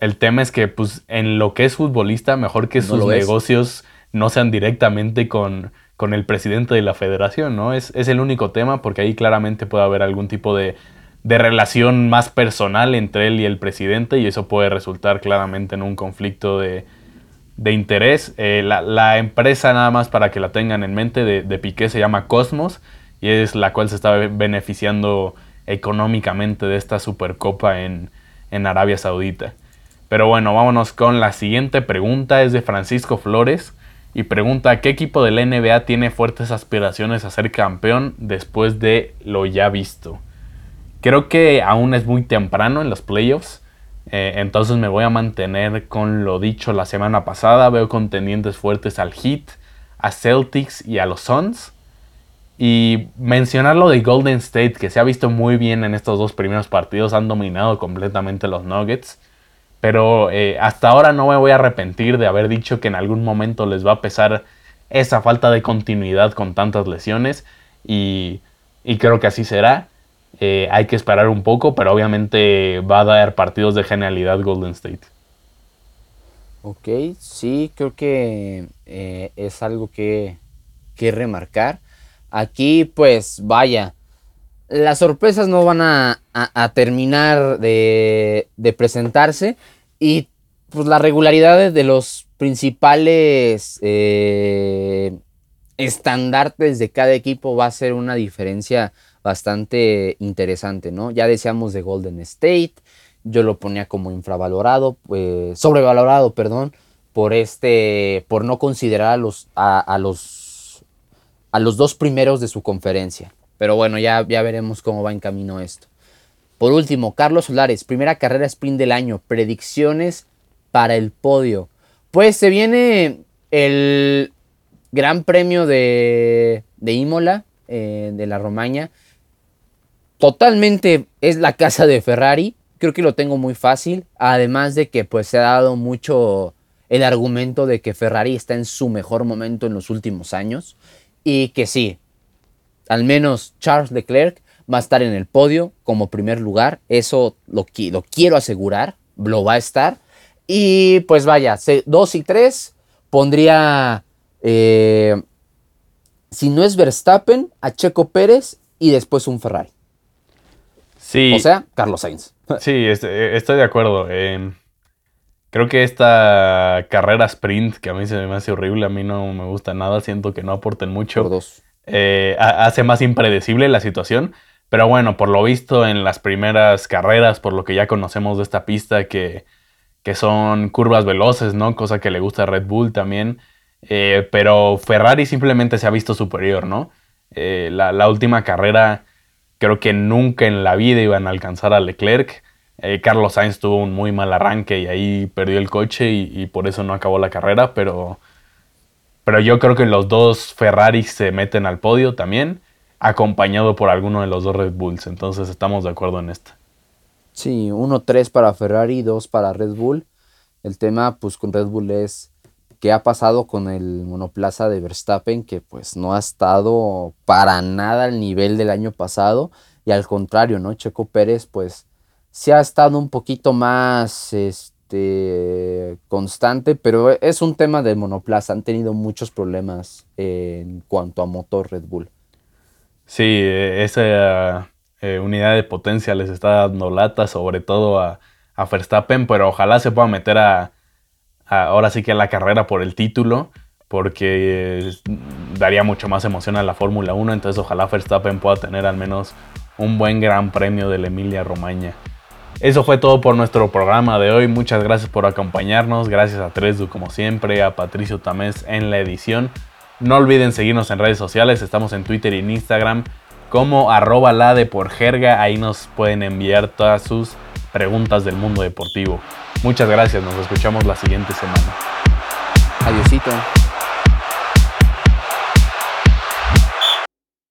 el tema es que, pues, en lo que es futbolista, mejor que sus negocios no sean directamente con, con el presidente de la federación, ¿no? Es, es, el único tema porque ahí claramente puede haber algún tipo de, de, relación más personal entre él y el presidente y eso puede resultar claramente en un conflicto de, de interés. Eh, la, la, empresa, nada más para que la tengan en mente, de, de, Piqué se llama Cosmos y es la cual se está beneficiando económicamente de esta Supercopa en, en Arabia Saudita. Pero bueno, vámonos con la siguiente pregunta, es de Francisco Flores y pregunta qué equipo de la NBA tiene fuertes aspiraciones a ser campeón después de lo ya visto. Creo que aún es muy temprano en los playoffs, eh, entonces me voy a mantener con lo dicho la semana pasada. Veo contendientes fuertes al Heat, a Celtics y a los Suns. Y mencionar lo de Golden State, que se ha visto muy bien en estos dos primeros partidos, han dominado completamente los Nuggets. Pero eh, hasta ahora no me voy a arrepentir de haber dicho que en algún momento les va a pesar esa falta de continuidad con tantas lesiones. Y, creo que así será. Eh, hay que esperar un poco, pero obviamente va a dar partidos de genialidad Golden State. Ok, sí, creo que eh, es algo que, que remarcar. Aquí, pues vaya, las sorpresas no van a, terminar de, presentarse y pues la regularidad de los principales eh, estandartes de cada equipo va a ser una diferencia bastante interesante, ¿no? Ya decíamos de Golden State, yo lo ponía como infravalorado, pues, sobrevalorado, perdón, por este, por no considerar a los, a, los, a los dos primeros de su conferencia. Pero bueno, ya, ya veremos cómo va en camino esto. Por último, Carlos Solares, primera carrera sprint del año, predicciones para el podio. Pues se viene el Gran Premio de, de Imola, eh, de la Romaña. Totalmente es la casa de Ferrari. Creo que lo tengo muy fácil. Además de que pues se ha dado mucho el argumento de que Ferrari está en su mejor momento en los últimos años. Y que sí, al menos Charles Leclerc va a estar en el podio como primer lugar. Eso lo, quiero asegurar. Lo va a estar. Y pues vaya, 2 y 3 pondría, eh, si no es Verstappen, a Checo Pérez y después un Ferrari. Sí. O sea, Carlos Sainz. Sí, este, estoy de acuerdo. Em, creo que esta carrera sprint, que a mí se me hace horrible, a mí no me gusta nada, siento que no aporten mucho. dos. Eh, hace más impredecible la situación. Pero bueno, por lo visto en las primeras carreras, por lo que ya conocemos de esta pista, que, son curvas veloces, ¿no? Cosa que le gusta a Red Bull también. Eh, pero Ferrari simplemente se ha visto superior, ¿no? Eh, la, última carrera creo que nunca en la vida iban a alcanzar a Leclerc. Carlos Sainz tuvo un muy mal arranque y ahí perdió el coche y, por eso no acabó la carrera, pero pero yo creo que los dos Ferraris se meten al podio también, acompañado por alguno de los dos Red Bulls. Entonces estamos de acuerdo en esto. Sí, uno tres para Ferrari, dos para Red Bull. El tema pues con Red Bull es qué ha pasado con el monoplaza de Verstappen, que pues no ha estado para nada al nivel del año pasado. Y al contrario, ¿no? Checo Pérez pues sí ha estado un poquito más... Este, constante, pero es un tema del monoplaza. Han tenido muchos problemas en cuanto a motor Red Bull. Sí, esa eh, unidad de potencia les está dando lata, sobre todo a, Verstappen, pero ojalá se pueda meter a, ahora sí que a la carrera por el título, porque daría mucho más emoción a la Fórmula 1, entonces ojalá Verstappen pueda tener al menos un buen gran premio de la Emilia Romagna. Eso fue todo por nuestro programa de hoy. Muchas gracias por acompañarnos. Gracias a Tresdu como siempre, a Patricio Tamés en la edición. No olviden seguirnos en redes sociales. Estamos en Twitter y en Instagram como arroba la de por jerga. Ahí nos pueden enviar todas sus preguntas del mundo deportivo. Muchas gracias. Nos escuchamos la siguiente semana. Adiósito.